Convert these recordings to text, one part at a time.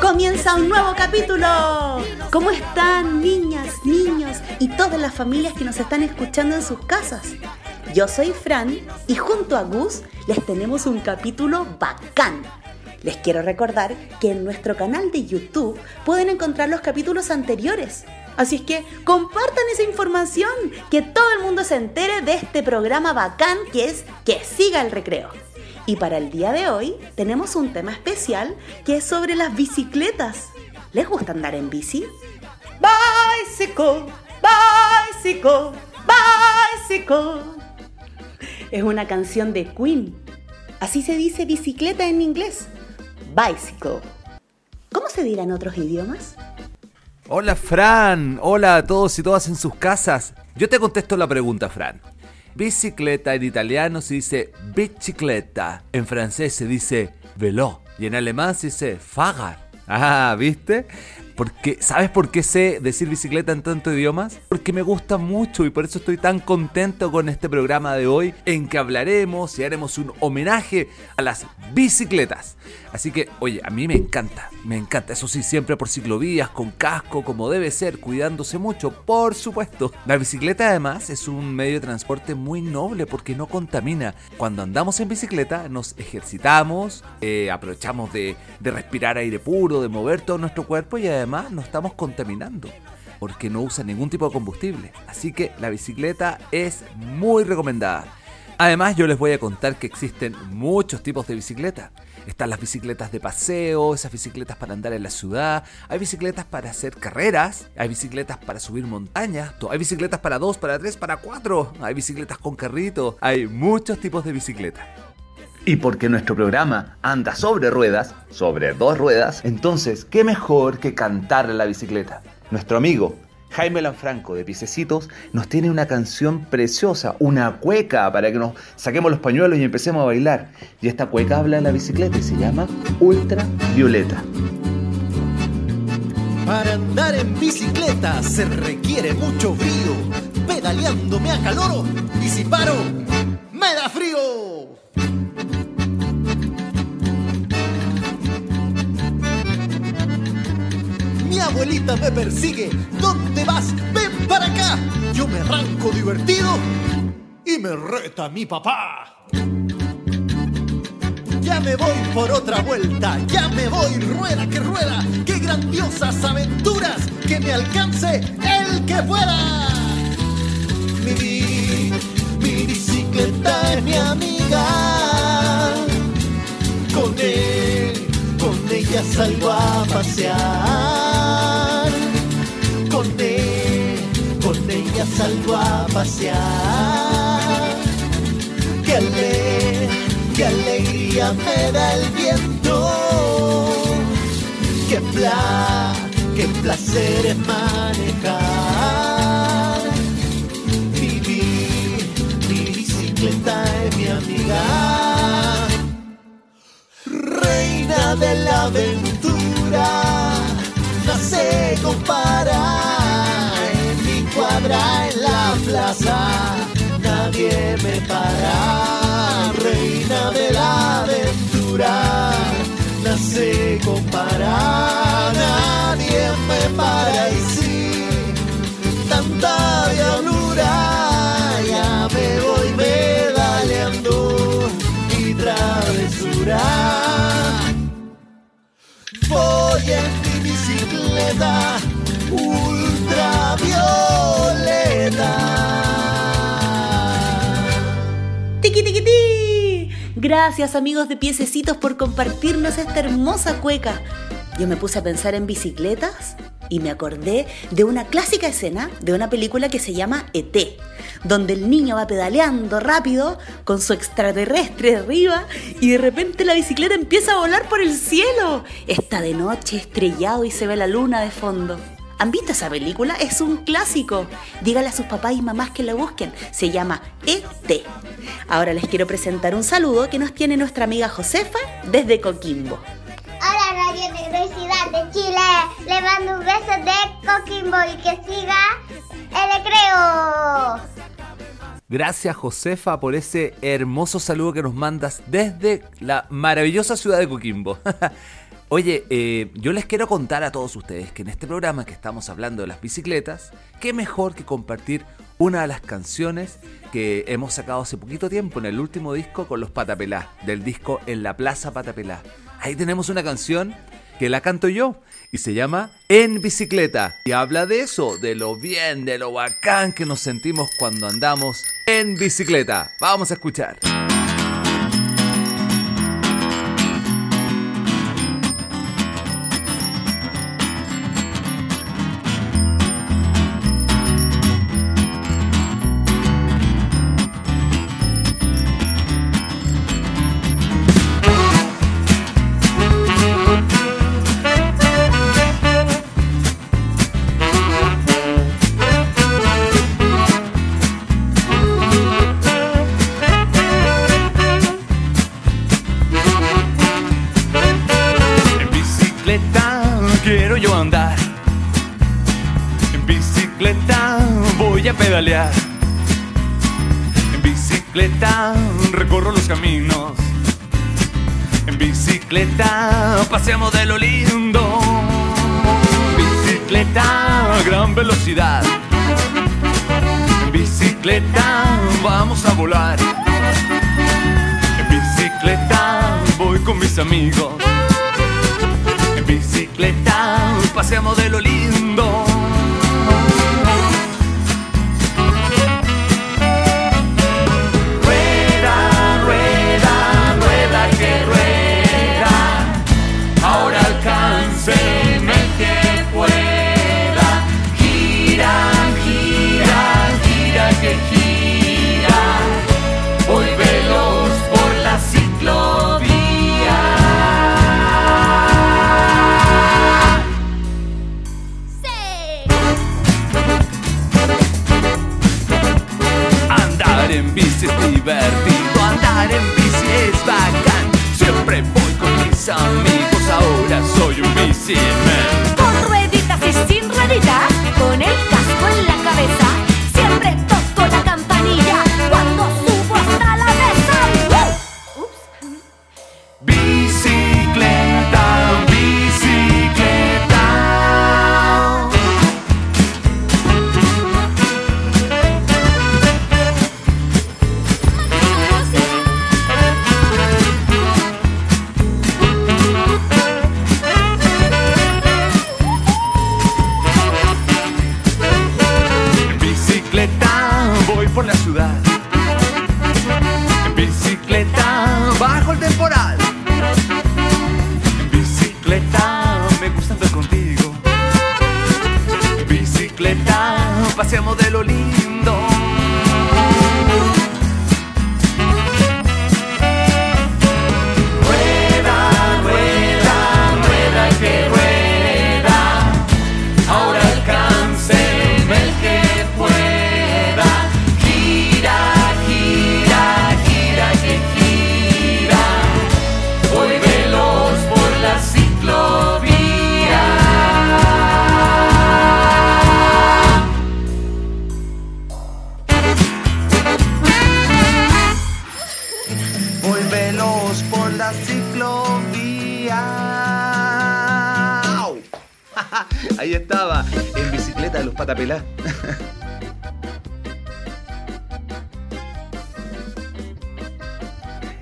Comienza un nuevo capítulo. ¿Cómo están niñas, niños y todas las familias que nos están escuchando en sus casas? Yo soy Fran y junto a Gus les tenemos un capítulo bacán. Les quiero recordar que en nuestro canal de YouTube pueden encontrar los capítulos anteriores. Así es que compartan esa información, que todo el mundo se entere de este programa bacán que es Que siga el recreo. Y para el día de hoy tenemos un tema especial que es sobre las bicicletas. ¿Les gusta andar en bici? Bicycle, bicycle, bicycle. Es una canción de Queen. Así se dice bicicleta en inglés. Bicycle. ¿Cómo se dirá en otros idiomas? Hola Fran, hola a todos y todas en sus casas. Yo te contesto la pregunta, Fran. Bicicleta en italiano se dice bicicleta, en francés se dice velo y en alemán se dice Fahrrad. Ah, ¿viste? Porque, ¿Sabes por qué sé decir bicicleta en tantos idiomas? Porque me gusta mucho y por eso estoy tan contento con este programa de hoy en que hablaremos y haremos un homenaje a las bicicletas. Así que, oye, a mí me encanta, me encanta. Eso sí, siempre por ciclovías, con casco, como debe ser, cuidándose mucho, por supuesto. La bicicleta además es un medio de transporte muy noble porque no contamina. Cuando andamos en bicicleta nos ejercitamos, eh, aprovechamos de, de respirar aire puro, de mover todo nuestro cuerpo y además no estamos contaminando porque no usa ningún tipo de combustible. Así que la bicicleta es muy recomendada. Además yo les voy a contar que existen muchos tipos de bicicleta. Están las bicicletas de paseo, esas bicicletas para andar en la ciudad, hay bicicletas para hacer carreras, hay bicicletas para subir montañas, hay bicicletas para dos, para tres, para cuatro, hay bicicletas con carrito, hay muchos tipos de bicicletas. Y porque nuestro programa anda sobre ruedas, sobre dos ruedas, entonces, ¿qué mejor que cantar la bicicleta? Nuestro amigo Jaime Lanfranco de Piececitos nos tiene una canción preciosa, una cueca para que nos saquemos los pañuelos y empecemos a bailar. Y esta cueca habla de la bicicleta y se llama Ultravioleta. Para andar en bicicleta se requiere mucho brío. Pedaleando me acaloro y si paro, me da frío. Abuelita me persigue. ¿Dónde vas? Ven para acá. Yo me arranco divertido y me reta mi papá. Ya me voy por otra vuelta, ya me voy, rueda que rueda, qué grandiosas aventuras, que me alcance el que pueda. Mi, mi bicicleta es mi amiga, con él, con ella salgo a pasear, con él, con ella salgo a pasear. Qué, ale- qué alegría me da el viento, qué, pla, qué placer es manejar. Mi, bi- mi bicicleta es mi amiga de la aventura, no se compara en mi cuadra en la plaza, nadie me para, reina de la aventura, no se compara, nadie me para. Y sí, tanta diablura, ya me voy medaleando y travesura. En mi bicicleta ultravioleta. ¡Tiqui, tiqui, ti! Gracias amigos de Piececitos por compartirnos esta hermosa cueca. Yo me puse a pensar en bicicletas y me acordé de una clásica escena de una película que se llama ET, donde el niño va pedaleando rápido con su extraterrestre arriba y de repente la bicicleta empieza a volar por el cielo. Está de noche, estrellado y se ve la luna de fondo. ¿Han visto esa película? Es un clásico. Dígale a sus papás y mamás que la busquen. Se llama ET. Ahora les quiero presentar un saludo que nos tiene nuestra amiga Josefa desde Coquimbo. Hola Radio Universidad de Chile, le mando un beso de Coquimbo y que siga el recreo. Gracias Josefa por ese hermoso saludo que nos mandas desde la maravillosa ciudad de Coquimbo. Oye, eh, yo les quiero contar a todos ustedes que en este programa que estamos hablando de las bicicletas, qué mejor que compartir una de las canciones que hemos sacado hace poquito tiempo en el último disco con los Patapelá, del disco En la Plaza Patapelá. Ahí tenemos una canción que la canto yo y se llama En bicicleta y habla de eso, de lo bien, de lo bacán que nos sentimos cuando andamos en bicicleta. Vamos a escuchar. Paseamos de lo lindo. Bicicleta a gran velocidad. Bicicleta vamos a volar. En bicicleta voy con mis amigos. En bicicleta paseamos de lo lindo. Divertido, andar en bici es bacán. Siempre voy con mis amigos, ahora soy un bici man. Con rueditas y sin rueditas, con el casco en la cabeza. Bicicleta paseamos de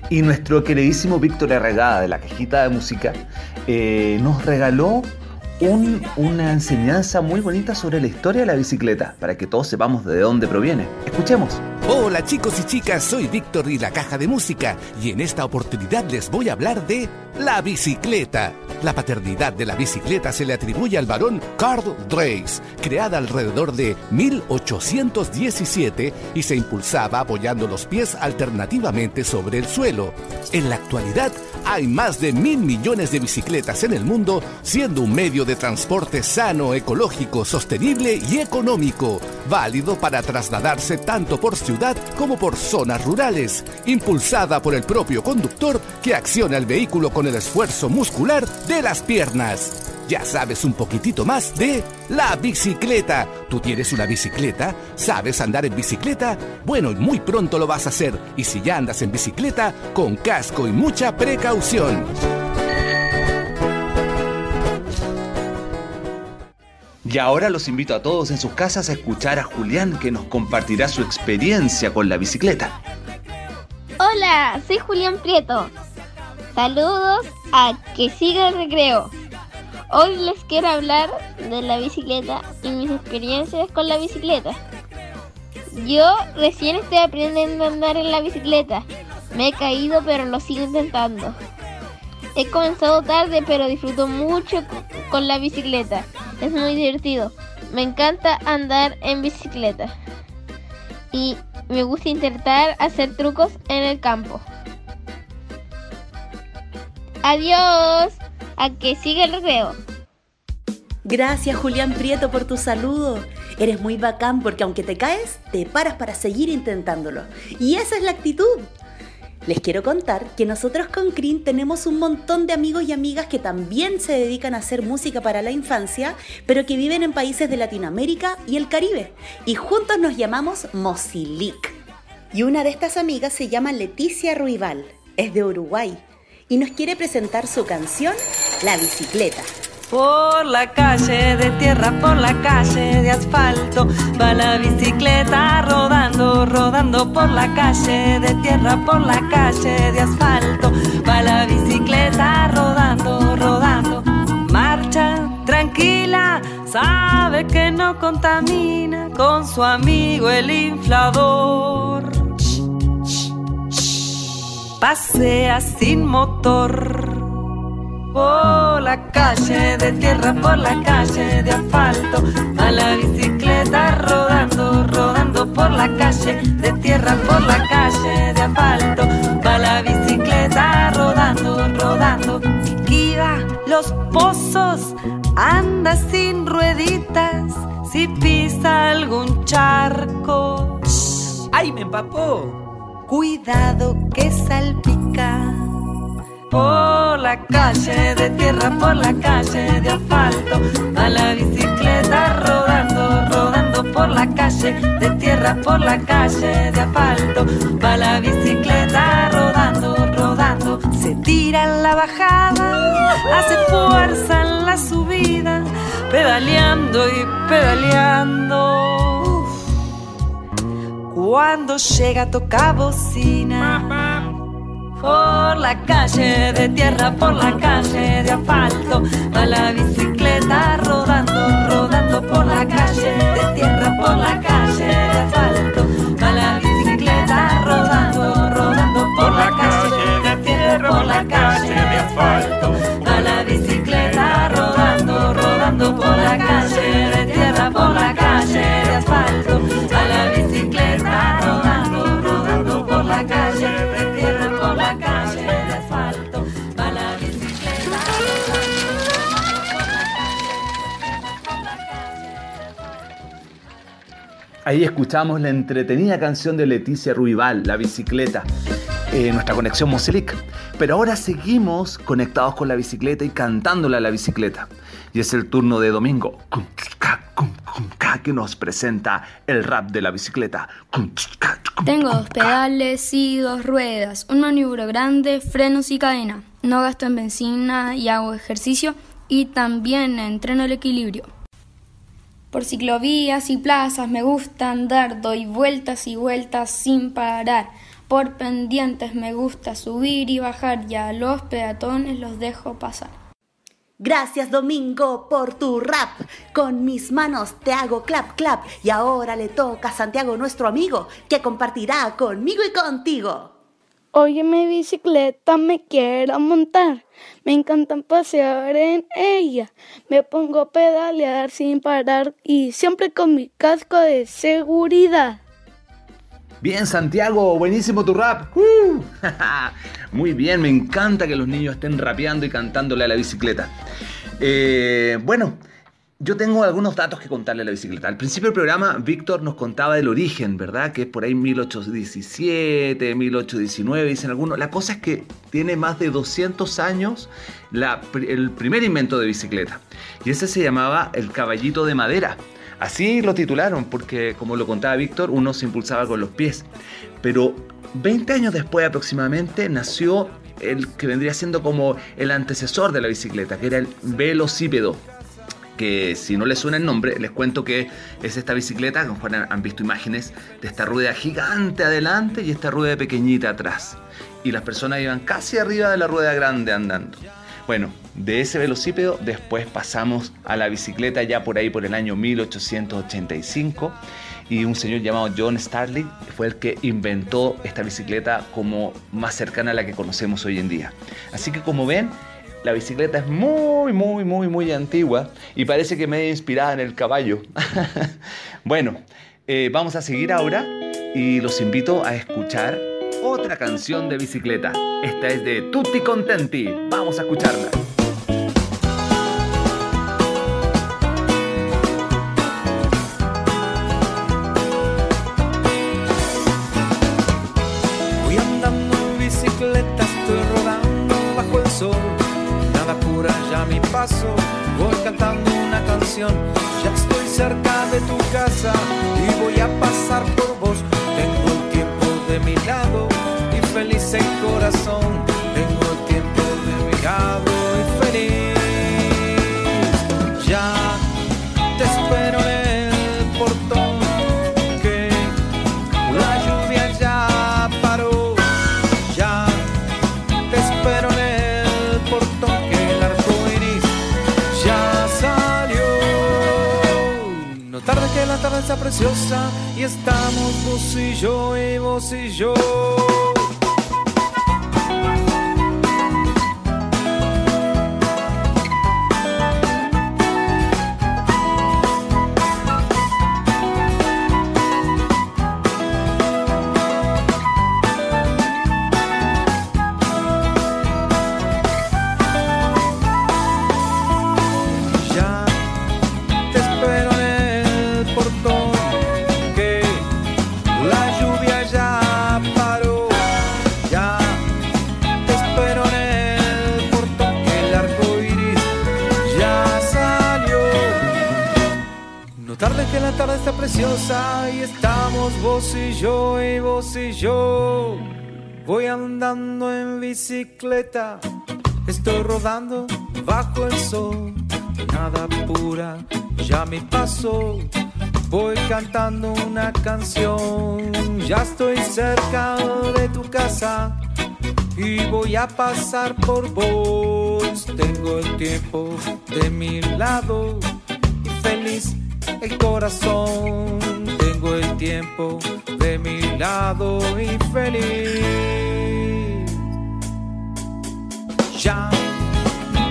Y nuestro queridísimo Víctor Arregada de la cajita de música eh, nos regaló un- una enseñanza muy bonita sobre la historia de la bicicleta, para que todos sepamos de dónde proviene. Escuchemos. Hola chicos y chicas, soy Víctor y la Caja de Música y en esta oportunidad les voy a hablar de la bicicleta. La paternidad de la bicicleta se le atribuye al varón Karl Dreis, creada alrededor de 1817 y se impulsaba apoyando los pies alternativamente sobre el suelo. En la actualidad hay más de mil millones de bicicletas en el mundo, siendo un medio de transporte sano, ecológico, sostenible y económico, válido para trasladarse tanto por ciudad como por zonas rurales, impulsada por el propio conductor que acciona el vehículo con el esfuerzo muscular de las piernas. Ya sabes un poquitito más de la bicicleta. ¿Tú tienes una bicicleta? ¿Sabes andar en bicicleta? Bueno, y muy pronto lo vas a hacer. Y si ya andas en bicicleta, con casco y mucha precaución. Y ahora los invito a todos en sus casas a escuchar a Julián que nos compartirá su experiencia con la bicicleta. Hola, soy Julián Prieto. Saludos a Que Siga el Recreo. Hoy les quiero hablar de la bicicleta y mis experiencias con la bicicleta. Yo recién estoy aprendiendo a andar en la bicicleta. Me he caído pero lo sigo intentando. He comenzado tarde pero disfruto mucho con la bicicleta. Es muy divertido. Me encanta andar en bicicleta. Y me gusta intentar hacer trucos en el campo. Adiós. A que siga el recreo. Gracias Julián Prieto por tu saludo. Eres muy bacán porque aunque te caes, te paras para seguir intentándolo. Y esa es la actitud. Les quiero contar que nosotros con Crin tenemos un montón de amigos y amigas que también se dedican a hacer música para la infancia, pero que viven en países de Latinoamérica y el Caribe. Y juntos nos llamamos Mosilic. Y una de estas amigas se llama Leticia Ruibal, es de Uruguay, y nos quiere presentar su canción La bicicleta. Por la calle de tierra, por la calle de asfalto, va la bicicleta rodando, rodando por la calle de tierra, por la calle de asfalto, va la bicicleta rodando, rodando. Marcha tranquila, sabe que no contamina con su amigo el inflador. Pasea sin motor por la calle de tierra, por la calle de asfalto, a la bicicleta rodando, rodando por la calle de tierra, por la calle de asfalto, va la bicicleta rodando, rodando, esquiva los pozos, anda sin rueditas, si pisa algún charco. ¡Ay, me empapó! Cuidado que salpica por la calle de tierra, por la calle de asfalto, a la bicicleta rodando, rodando por la calle de tierra, por la calle de asfalto, va la bicicleta rodando, rodando, se tira en la bajada, hace fuerza en la subida, pedaleando y pedaleando. Cuando llega toca bocina por la calle de tierra, por la calle de asfalto, va la bicicleta rodando, rodando por la calle de tierra, por la calle de asfalto, va la bicicleta rodando, rodando por la calle de tierra, por la calle de asfalto, Ahí escuchamos la entretenida canción de Leticia Ruibal, La bicicleta, eh, nuestra conexión Moselic. Pero ahora seguimos conectados con la bicicleta y cantándola a la bicicleta. Y es el turno de Domingo, que nos presenta el rap de la bicicleta. Tengo dos pedales y dos ruedas, un maniobro grande, frenos y cadena. No gasto en benzina y hago ejercicio y también entreno el equilibrio. Por ciclovías y plazas me gusta andar, doy vueltas y vueltas sin parar. Por pendientes me gusta subir y bajar y a los peatones los dejo pasar. Gracias Domingo por tu rap. Con mis manos te hago clap clap y ahora le toca a Santiago nuestro amigo que compartirá conmigo y contigo. Hoy en mi bicicleta me quiero montar. Me encanta pasear en ella. Me pongo a pedalear sin parar y siempre con mi casco de seguridad. Bien, Santiago, buenísimo tu rap. ¡Uh! Muy bien, me encanta que los niños estén rapeando y cantándole a la bicicleta. Eh, bueno, yo tengo algunos datos que contarle a la bicicleta. Al principio del programa, Víctor nos contaba del origen, ¿verdad? Que es por ahí 1817, 1819, dicen algunos. La cosa es que tiene más de 200 años el primer invento de bicicleta. Y ese se llamaba el caballito de madera. Así lo titularon, porque como lo contaba Víctor, uno se impulsaba con los pies. Pero 20 años después aproximadamente nació el que vendría siendo como el antecesor de la bicicleta, que era el velocípedo que si no les suena el nombre, les cuento que es esta bicicleta, a lo mejor han- visto imágenes de esta rueda gigante adelante y esta rueda pequeñita atrás. Y las personas iban casi arriba de la rueda grande andando. Bueno, de ese velocípedo después pasamos a la bicicleta ya por ahí por el año 1885 y un señor llamado John Starley fue el que inventó esta bicicleta como más cercana a la que conocemos hoy en día. Así que como ven, la bicicleta es muy, muy, muy, muy antigua y parece que me he inspirada en el caballo. bueno, eh, vamos a seguir ahora y los invito a escuchar otra canción de bicicleta. Esta es de Tutti Contenti. Vamos a escucharla. Corazón. Tengo tiempo lado y feliz. Ya te espero en el portón que la lluvia ya paró, ya te espero en el portón que el arco iris ya salió. No tarde que la tarde está preciosa y estamos vos y yo y vos y yo. Vos y yo y vos y yo. Voy andando en bicicleta, estoy rodando bajo el sol. Nada pura, ya mi paso. Voy cantando una canción, ya estoy cerca de tu casa y voy a pasar por vos. Tengo el tiempo de mi lado y feliz el corazón. Tengo el tiempo de mi lado y feliz. Ya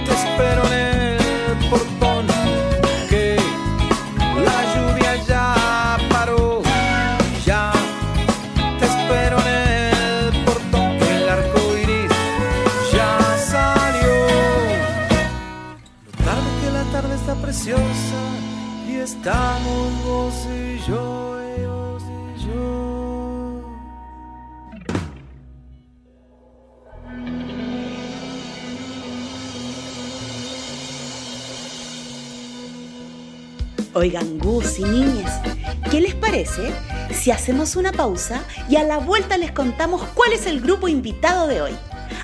te espero en el estamos vos y yo, yo. Oigan, Gus y niñas, ¿qué les parece si hacemos una pausa y a la vuelta les contamos cuál es el grupo invitado de hoy?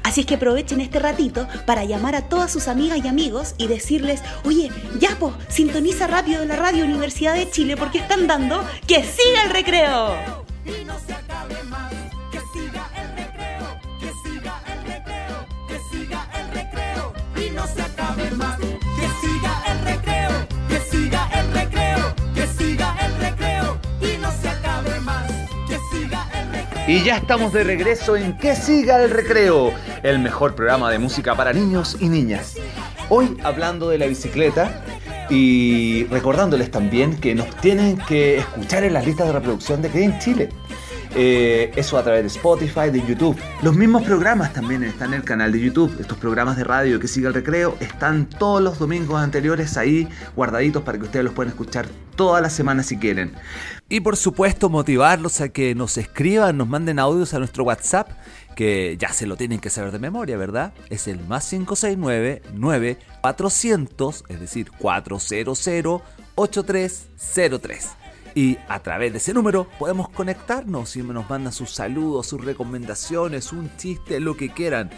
Así es que aprovechen este ratito para llamar a todas sus amigas y amigos y decirles, oye, ya po, sintoniza rápido la radio Universidad de Chile porque están dando que siga el recreo. Y ya estamos de regreso en Que siga el recreo, el mejor programa de música para niños y niñas. Hoy hablando de la bicicleta y recordándoles también que nos tienen que escuchar en las listas de reproducción de Que en Chile. Eh, eso a través de Spotify, de YouTube. Los mismos programas también están en el canal de YouTube. Estos programas de radio que sigue el recreo están todos los domingos anteriores ahí guardaditos para que ustedes los puedan escuchar toda la semana si quieren. Y por supuesto motivarlos a que nos escriban, nos manden audios a nuestro WhatsApp, que ya se lo tienen que saber de memoria, ¿verdad? Es el más 569 9400, es decir, 400 8303. Y a través de ese número podemos conectarnos y nos mandan sus saludos, sus recomendaciones, un chiste, lo que quieran.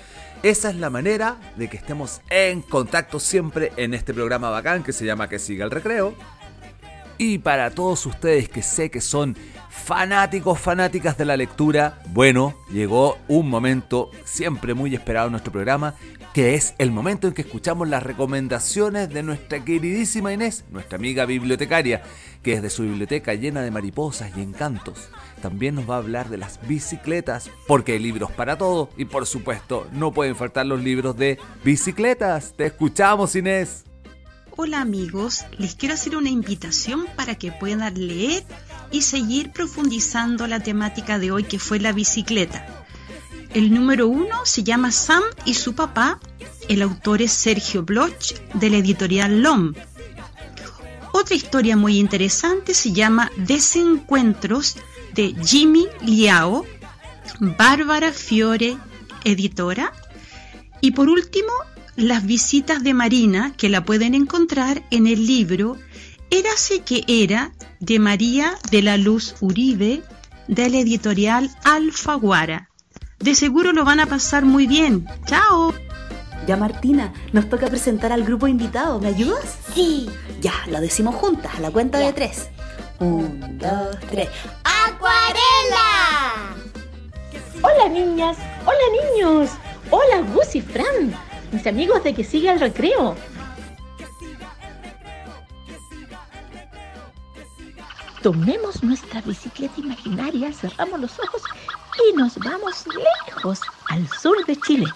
Esa es la manera de que estemos en contacto siempre en este programa bacán que se llama Que siga el recreo. Y para todos ustedes que sé que son fanáticos, fanáticas de la lectura, bueno, llegó un momento siempre muy esperado en nuestro programa, que es el momento en que escuchamos las recomendaciones de nuestra queridísima Inés, nuestra amiga bibliotecaria, que desde su biblioteca llena de mariposas y encantos, también nos va a hablar de las bicicletas, porque hay libros para todo y por supuesto no pueden faltar los libros de bicicletas. Te escuchamos Inés. Hola amigos, les quiero hacer una invitación para que puedan leer y seguir profundizando la temática de hoy que fue la bicicleta. El número uno se llama Sam y su papá. El autor es Sergio Bloch de la editorial LOM. Otra historia muy interesante se llama Desencuentros de Jimmy Liao, Bárbara Fiore, editora. Y por último, Las visitas de Marina, que la pueden encontrar en el libro Érase que era de María de la Luz Uribe, de la editorial Alfaguara. De seguro lo van a pasar muy bien. ¡Chao! Ya Martina, nos toca presentar al grupo invitado. ¿Me ayudas? Sí. Ya, lo decimos juntas, a la cuenta de tres. Un, dos, tres. ¡Acuarela! Hola niñas, hola niños, hola Gus y Fran, mis amigos de que sigue el recreo. Tomemos nuestra bicicleta imaginaria, cerramos los ojos y nos vamos lejos al sur de Chile.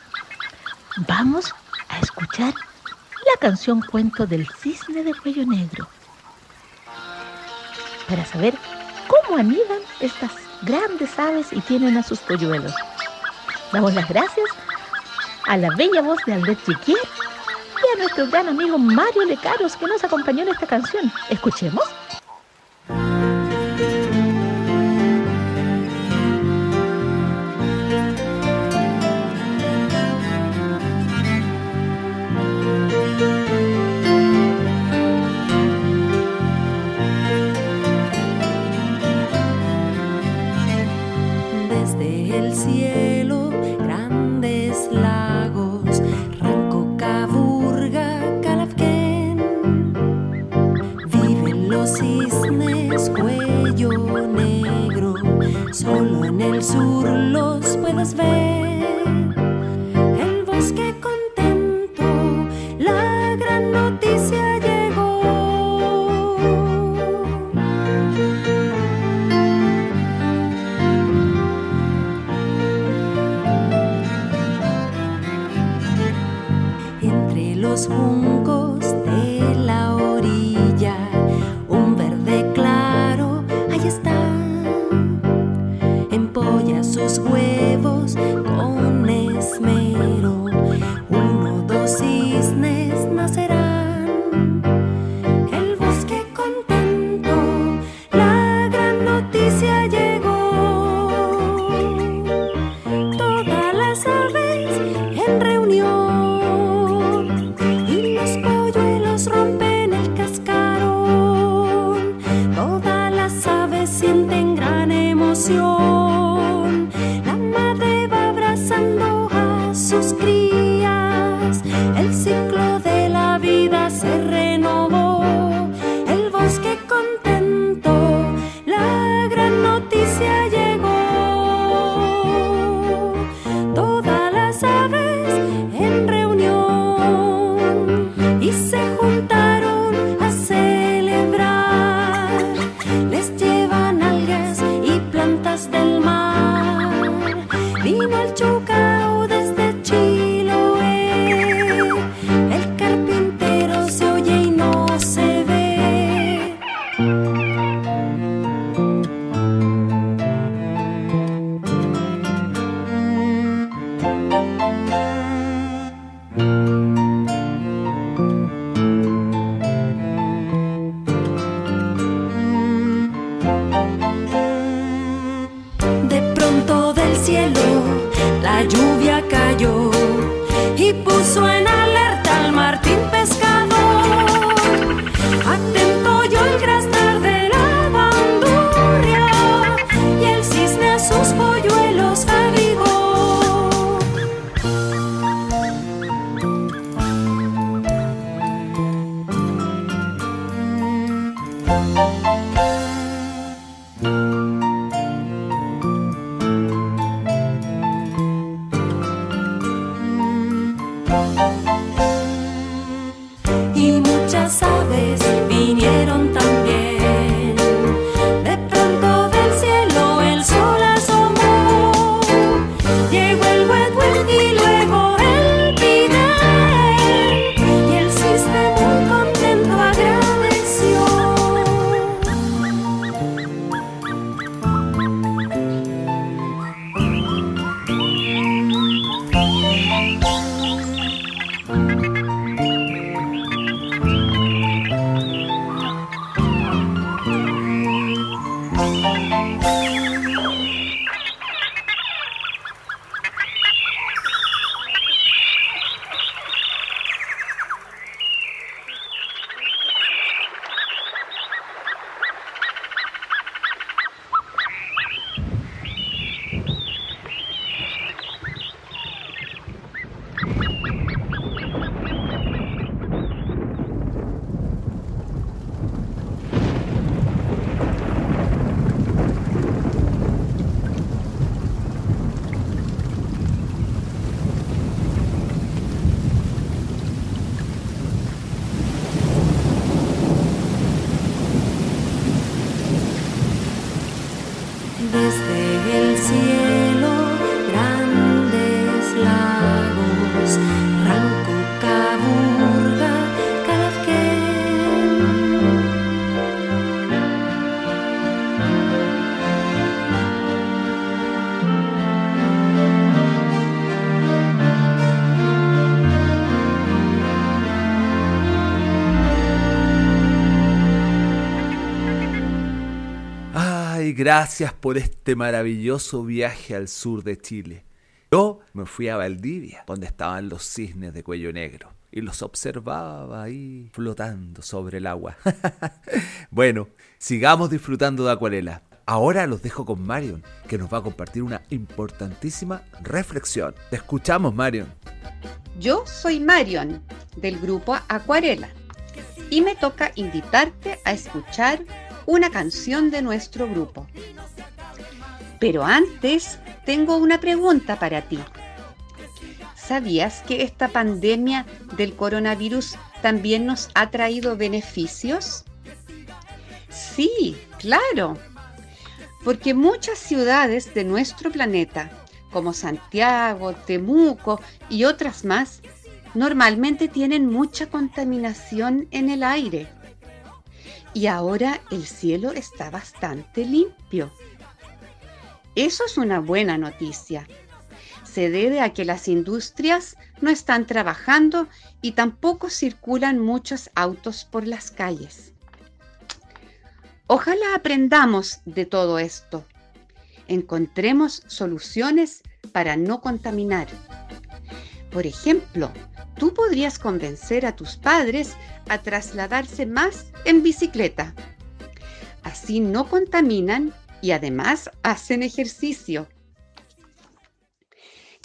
Vamos a escuchar la canción Cuento del Cisne de Cuello Negro para saber cómo anidan estas grandes aves y tienen a sus polluelos. Damos las gracias a la bella voz de Albert Chiquier y a nuestro gran amigo Mario Lecaros que nos acompañó en esta canción. Escuchemos. Gracias por este maravilloso viaje al sur de Chile. Yo me fui a Valdivia, donde estaban los cisnes de cuello negro, y los observaba ahí flotando sobre el agua. bueno, sigamos disfrutando de Acuarela. Ahora los dejo con Marion, que nos va a compartir una importantísima reflexión. Te escuchamos, Marion. Yo soy Marion, del grupo Acuarela, y me toca invitarte a escuchar una canción de nuestro grupo. Pero antes, tengo una pregunta para ti. ¿Sabías que esta pandemia del coronavirus también nos ha traído beneficios? Sí, claro. Porque muchas ciudades de nuestro planeta, como Santiago, Temuco y otras más, normalmente tienen mucha contaminación en el aire. Y ahora el cielo está bastante limpio. Eso es una buena noticia. Se debe a que las industrias no están trabajando y tampoco circulan muchos autos por las calles. Ojalá aprendamos de todo esto. Encontremos soluciones para no contaminar. Por ejemplo, tú podrías convencer a tus padres a trasladarse más en bicicleta. Así no contaminan y además hacen ejercicio.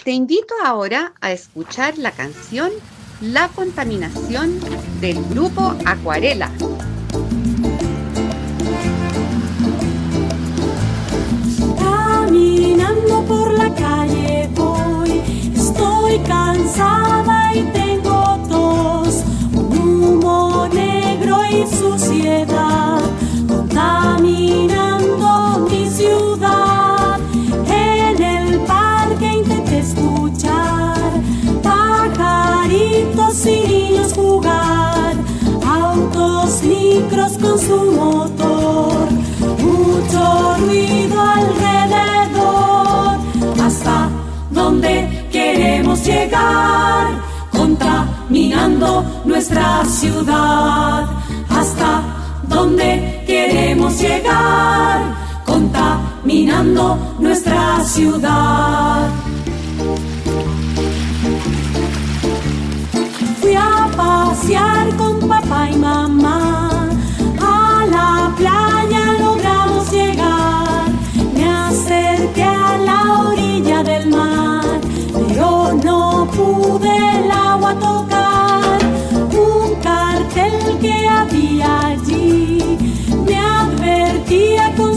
Te invito ahora a escuchar la canción La contaminación del grupo Acuarela. Caminando por la calle estoy cansada y tengo tos, un humo negro y suciedad, contaminando mi ciudad. En el parque intenté escuchar pajaritos y niños jugar, autos, micros con su motor, llegar, contaminando nuestra ciudad, hasta donde queremos llegar, contaminando nuestra ciudad. Fui a pasear con papá y mamá.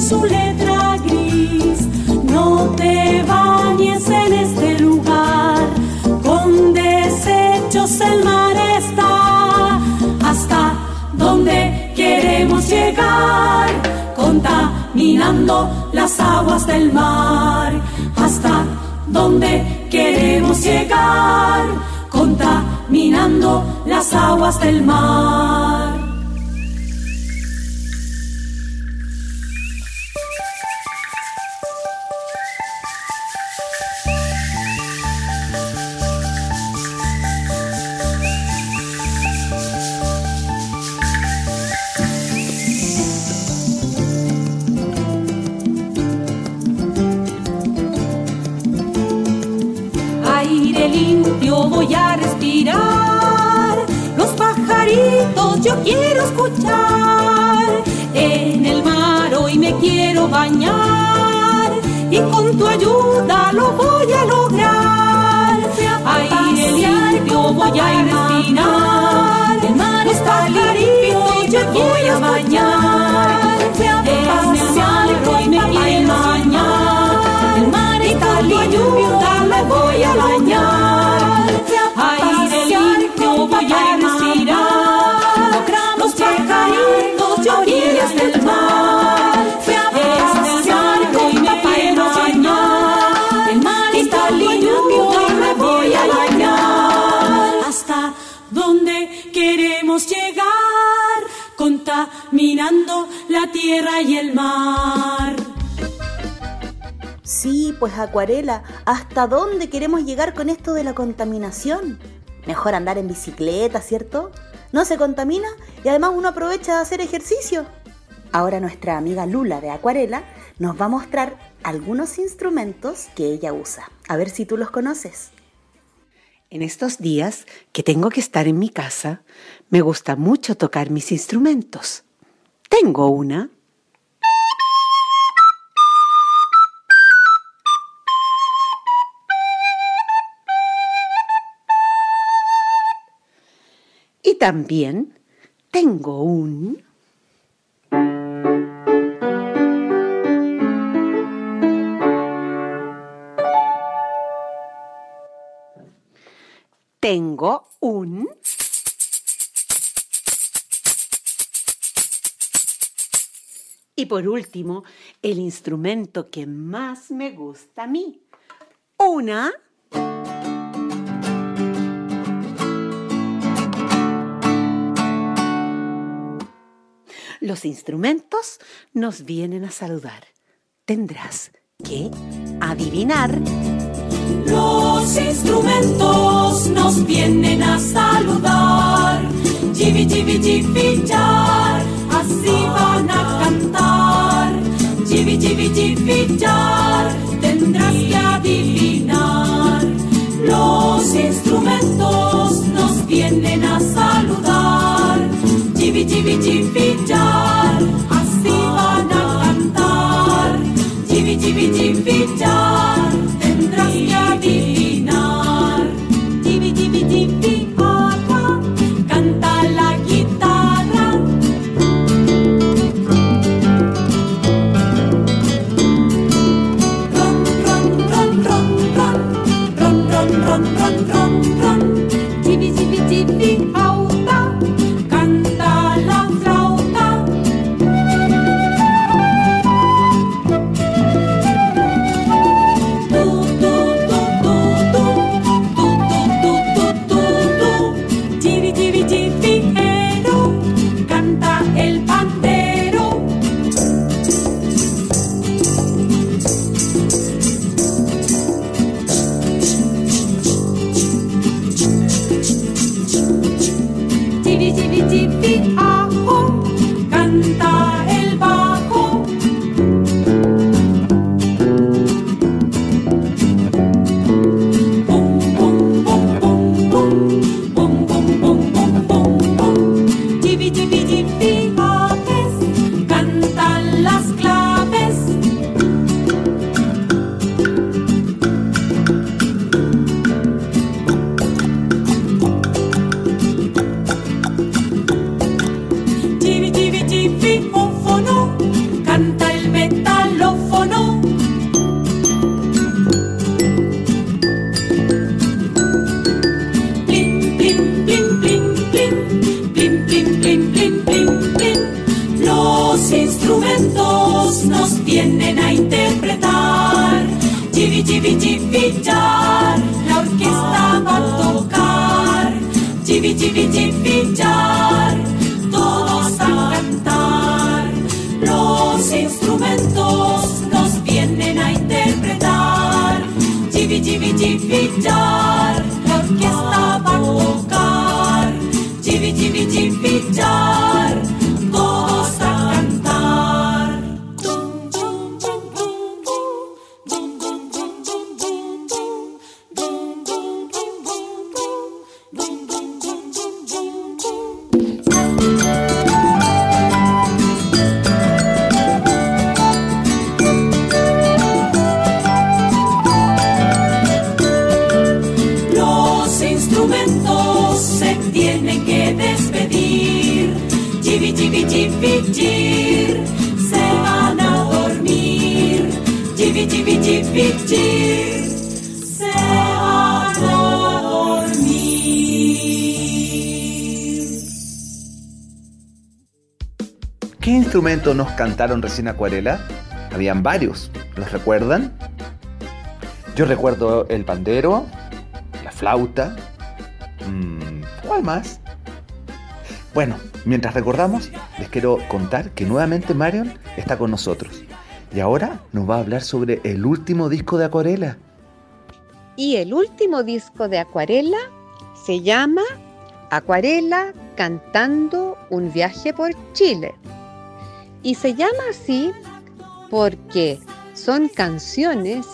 Su letra gris. No te bañes en este lugar, con desechos el mar está. Hasta donde queremos llegar, contaminando las aguas del mar. Hasta donde queremos llegar, contaminando las aguas del mar. Quiero bañar. Y con tu ayuda lo voy a lograr. Aire limpio voy a respirar. Pues acuarela, ¿hasta dónde queremos llegar con esto de la contaminación? Mejor andar en bicicleta, ¿cierto? No se contamina y además uno aprovecha de hacer ejercicio. Ahora nuestra amiga Lula de Acuarela nos va a mostrar algunos instrumentos que ella usa. A ver si tú los conoces. En estos días que tengo que estar en mi casa, me gusta mucho tocar mis instrumentos. Tengo una. También tengo un... Tengo un... Y por último, el instrumento que más me gusta a mí. Una... Los instrumentos nos vienen a saludar. Tendrás que adivinar. Los instrumentos nos vienen a saludar. Chibi, chibi, chibi, char, así van a cantar. Chibi, chibi, chibi, char, tendrás que adivinar. Los instrumentos nos vienen a saludar. Chibi, chibi, chibi, Astiva pada Kantar Cibi cibi cibi cantaron recién Acuarela? Habían varios, ¿los recuerdan? Yo recuerdo el pandero, la flauta. mm, ¿Cuál más? Bueno, Mientras recordamos, les quiero contar que nuevamente Marion está con nosotros. Y ahora nos va a hablar sobre el último disco de Acuarela. Y el último disco de Acuarela se llama Acuarela cantando un viaje por Chile. Y se llama así porque son canciones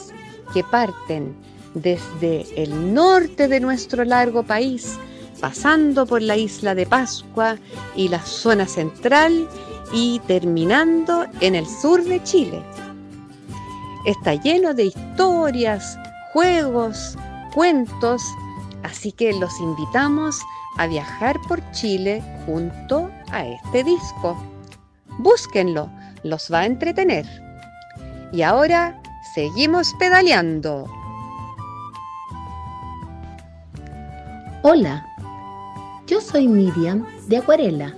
que parten desde el norte de nuestro largo país, pasando por la isla de Pascua y la zona central y terminando en el sur de Chile. Está lleno de historias, juegos, cuentos, así que los invitamos a viajar por Chile junto a este disco. Búsquenlo, los va a entretener. Y ahora seguimos pedaleando. Hola, yo soy Miriam de Acuarela.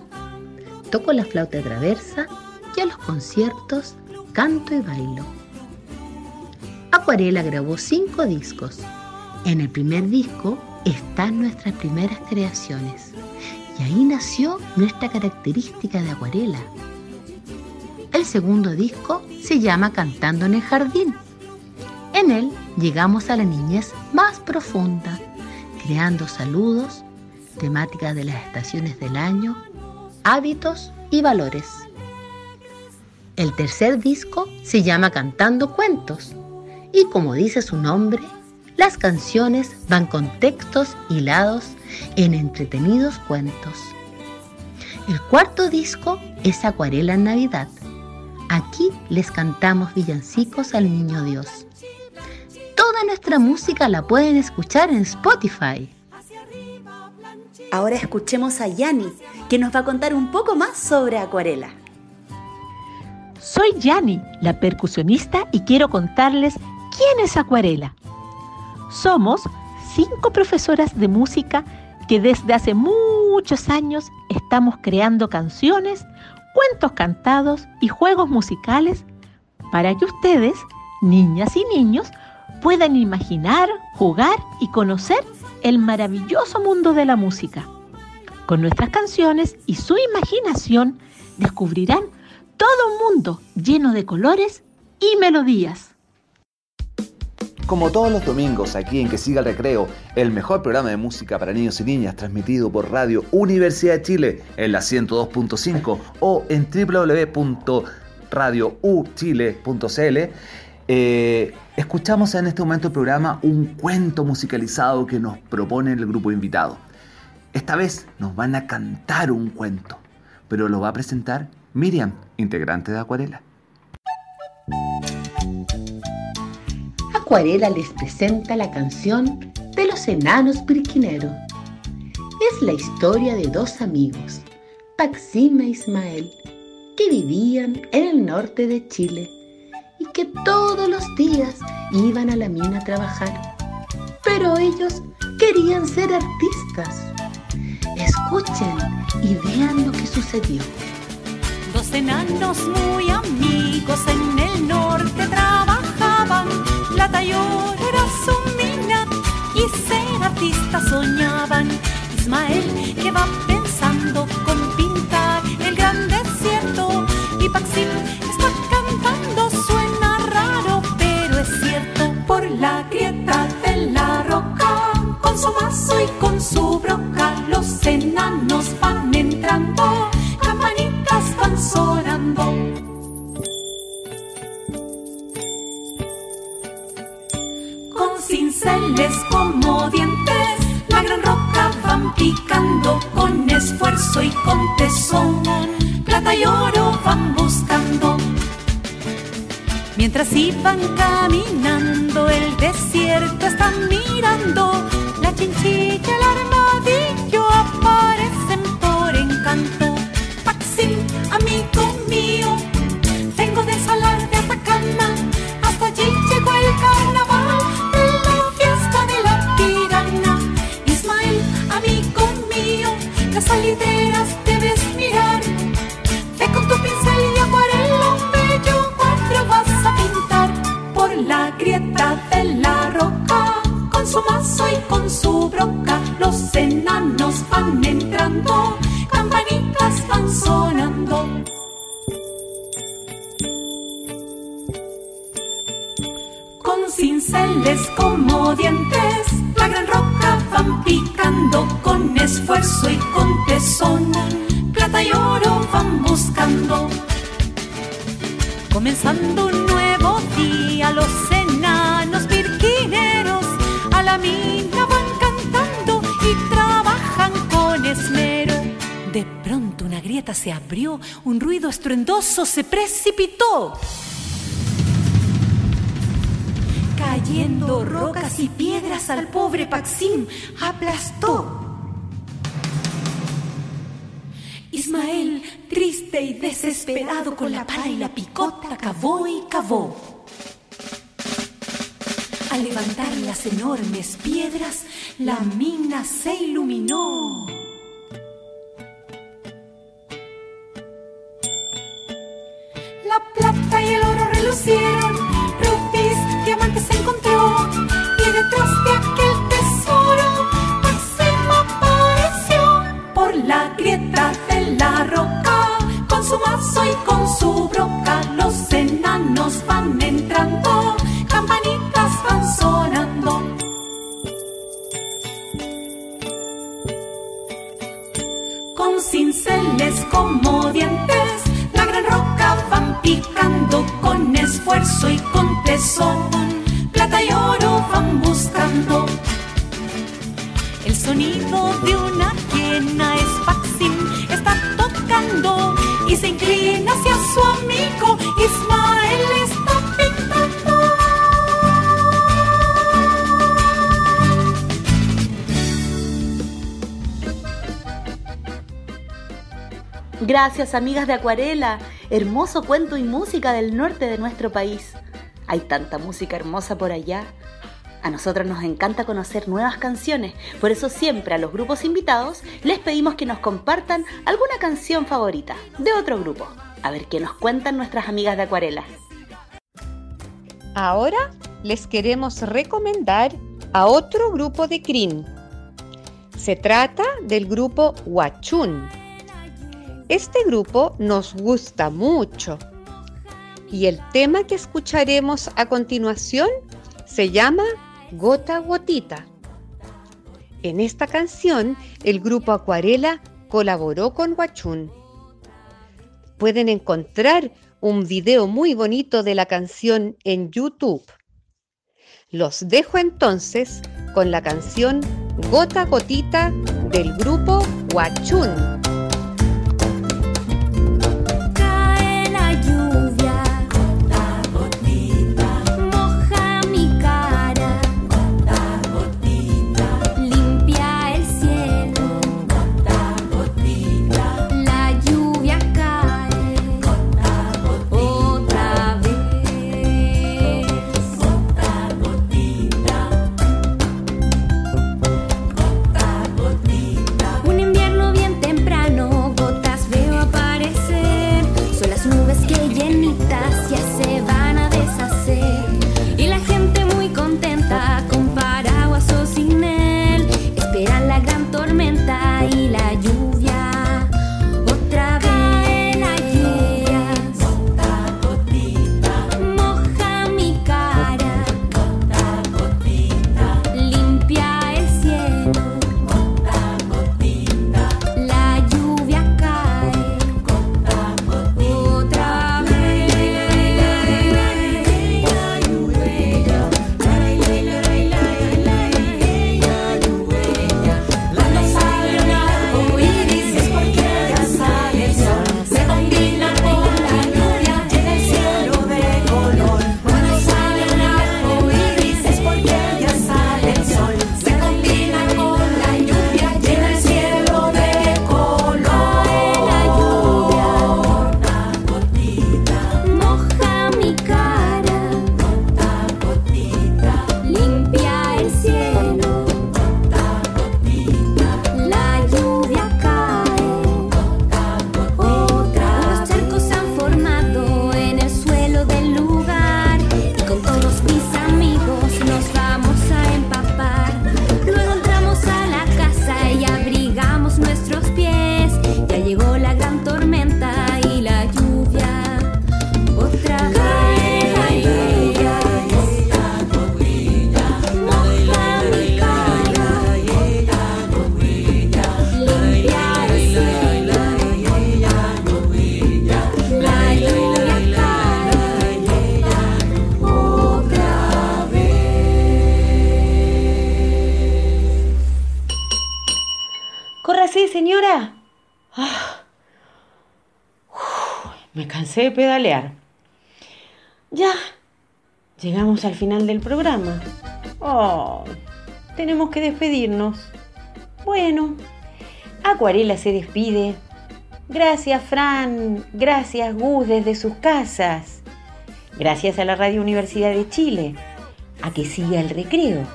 Toco la flauta traversa y a los conciertos canto y bailo. Acuarela grabó cinco discos. En el primer disco están nuestras primeras creaciones y ahí nació nuestra característica de acuarela. El segundo disco se llama Cantando en el Jardín. En él llegamos a la niñez más profunda, creando saludos, temáticas de las estaciones del año, hábitos y valores. El tercer disco se llama Cantando Cuentos y como dice su nombre, las canciones van con textos hilados en entretenidos cuentos. El cuarto disco es Acuarela en Navidad. Aquí les cantamos villancicos al Niño Dios. Toda nuestra música la pueden escuchar en Spotify. Ahora escuchemos a Yani, que nos va a contar un poco más sobre Acuarela. Soy Yani, la percusionista, y quiero contarles quién es Acuarela. Somos cinco profesoras de música que desde hace muchos años estamos creando canciones, cuentos cantados y juegos musicales para que ustedes, niñas y niños, puedan imaginar, jugar y conocer el maravilloso mundo de la música. Con nuestras canciones y su imaginación descubrirán todo un mundo lleno de colores y melodías. Como todos los domingos aquí en Que Siga el Recreo, el mejor programa de música para niños y niñas transmitido por Radio Universidad de Chile en la 102.5 o en www.radiouchile.cl, eh, escuchamos en este momento el programa un cuento musicalizado que nos propone el grupo invitado. Esta vez nos van a cantar un cuento, pero lo va a presentar Miriam, integrante de Acuarela. Acuarela les presenta la canción de los enanos birquineros. Es la historia de dos amigos, Paxim e Ismael, que vivían en el norte de Chile y que todos los días iban a la mina a trabajar. Pero ellos querían ser artistas. Escuchen y vean lo que sucedió. Dos enanos muy amigos en el norte trabajaban. Plata y oro era su mina y ser artistas soñaban. Ismael que va pensando con pintar el gran desierto y Paxim está cantando suena raro pero es cierto por la grieta de la roca con su mazo y con esfuerzo y con tesón plata y oro van buscando Mientras iban caminando, el desierto están mirando. La chinchilla, el armadillo aparecen por encanto. Paxim, amigo mío, vengo de Salar de Atacama. Hasta allí llegó el carnaval de grieta se abrió, un ruido estruendoso se precipitó. Cayendo rocas y piedras al pobre Paxim aplastó. Ismael, triste y desesperado con la pala y la picota, cavó y cavó. Al levantar las enormes piedras, la mina se iluminó. La plata y el oro relucieron, rubíes, diamantes se encontró, y detrás de aquel tesoro, Maximo apareció. Por la grieta de la roca, con su mazo y con su broca, los enanos van entrando, campanitas van sonando. Con cinceles como dientes, picando con esfuerzo y con tesón, plata y oro van buscando. El sonido de una hiena es Paxim, está tocando y se inclina hacia su amigo. Ismael está pintando. Gracias amigas de Acuarela, hermoso cuento y música del norte de nuestro país. Hay tanta música hermosa por allá. A nosotros nos encanta conocer nuevas canciones, por eso siempre a los grupos invitados les pedimos que nos compartan alguna canción favorita de otro grupo. A ver qué nos cuentan nuestras amigas de Acuarela. Ahora les queremos recomendar a otro grupo de CRIN. Se trata del grupo Huachún. Este grupo nos gusta mucho y el tema que escucharemos a continuación se llama Gota Gotita. En esta canción el grupo Acuarela colaboró con Huachún. Pueden encontrar un video muy bonito de la canción en YouTube. Los dejo entonces con la canción Gota Gotita del grupo Huachún. Cansé de pedalear. Ya, llegamos al final del programa. Oh, tenemos que despedirnos. Bueno, Acuarela se despide. Gracias, Fran. Gracias, Gus, desde sus casas. Gracias a la Radio Universidad de Chile. A que siga el recreo.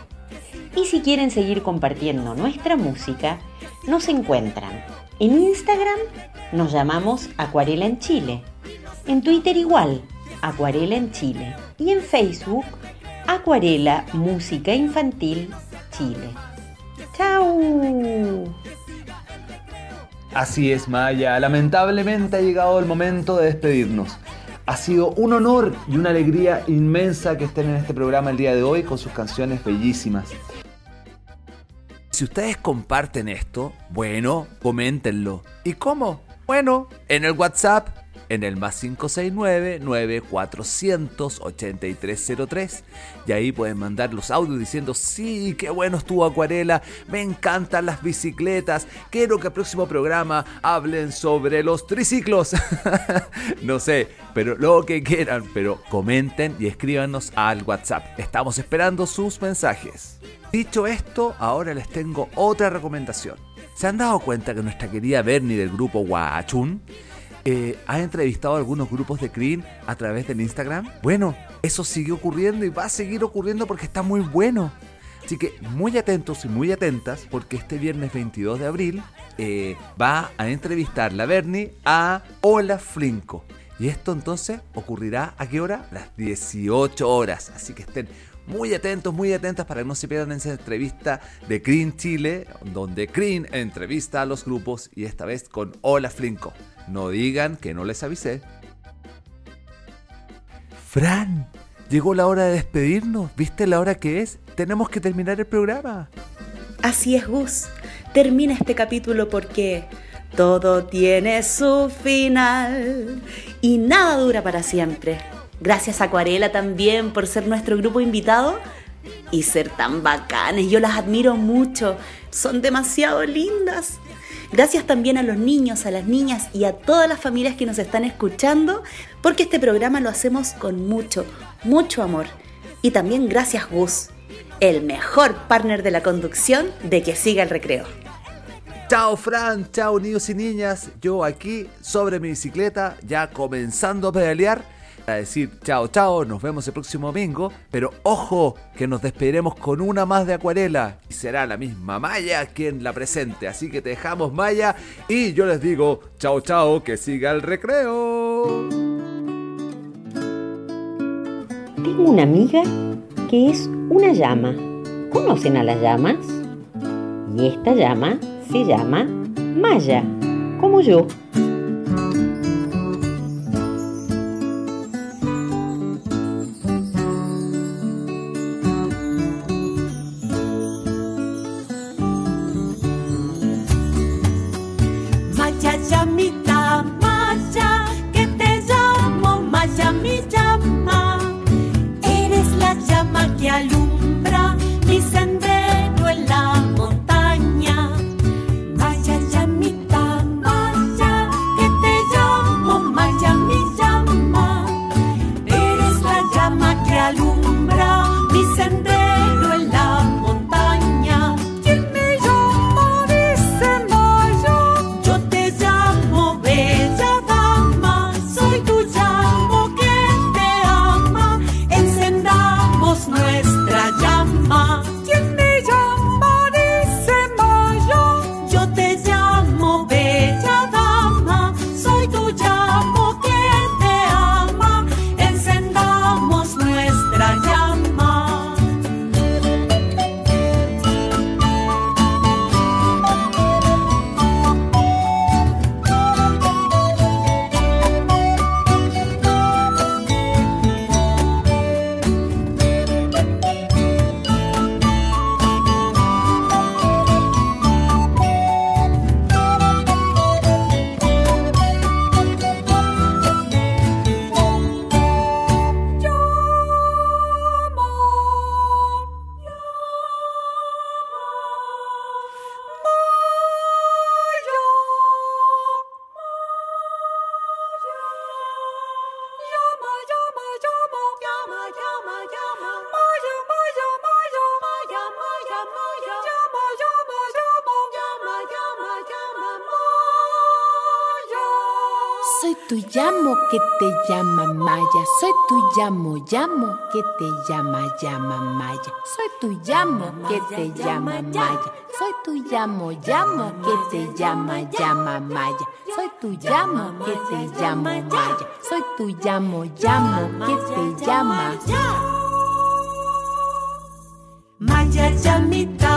Y si quieren seguir compartiendo nuestra música, nos encuentran en Instagram, nos llamamos Acuarela en Chile. En Twitter igual, Acuarela en Chile. Y en Facebook, Acuarela Música Infantil Chile. ¡Chao! Así es, Maya. Lamentablemente ha llegado el momento de despedirnos. Ha sido un honor y una alegría inmensa que estén en este programa el día de hoy con sus canciones bellísimas. Si ustedes comparten esto, bueno, coméntenlo. ¿Y cómo? Bueno, en el WhatsApp, en el más 569-9400-8303. Y ahí pueden mandar los audios diciendo, sí, qué bueno estuvo Acuarela, me encantan las bicicletas, quiero que el próximo programa hablen sobre los triciclos. no sé, pero lo que quieran, pero comenten y escríbanos al WhatsApp. Estamos esperando sus mensajes. Dicho esto, ahora les tengo otra recomendación. ¿Se han dado cuenta que nuestra querida Bernie del grupo Guachun eh, ha entrevistado a algunos grupos de Green a través del Instagram? Bueno, eso sigue ocurriendo y va a seguir ocurriendo porque está muy bueno. Así que muy atentos y muy atentas porque este viernes 22 de abril eh, va a entrevistar la Bernie a Hola Flinco. Y esto entonces ocurrirá a qué hora? Las 18 horas. Así que estén muy atentos, muy atentas para que no se pierdan esa entrevista de Green Chile, donde Green entrevista a los grupos y esta vez con Hola Flinco. No digan que no les avisé. Fran, llegó la hora de despedirnos. ¿Viste la hora que es? Tenemos que terminar el programa. Así es, Gus. Termina este capítulo porque todo tiene su final y nada dura para siempre. Gracias Acuarela también por ser nuestro grupo invitado y ser tan bacanes. Yo las admiro mucho. Son demasiado lindas. Gracias también a los niños, a las niñas y a todas las familias que nos están escuchando, porque este programa lo hacemos con mucho, mucho amor. Y también gracias Gus, el mejor partner de la conducción de que siga el recreo. Chao Fran, chao niños y niñas. Yo aquí sobre mi bicicleta, ya comenzando a pedalear a decir chao chao, nos vemos el próximo domingo, pero ojo que nos despediremos con una más de acuarela y será la misma Maya quien la presente, así que te dejamos Maya y yo les digo chao chao, que siga el recreo. Tengo una amiga que es una llama. ¿Conocen a las llamas? Y esta llama se llama Maya, como yo. Tu llamo que te llama Maya. Soy tu llamo, llamo que te llama, llama Maya. Soy tu llamo que te llama Maya. Soy tu llamo, llamo que te llama, llama Maya. Soy tu llamo que te llama Maya. Soy tu llamo, llamo que te llama. Maya llamita,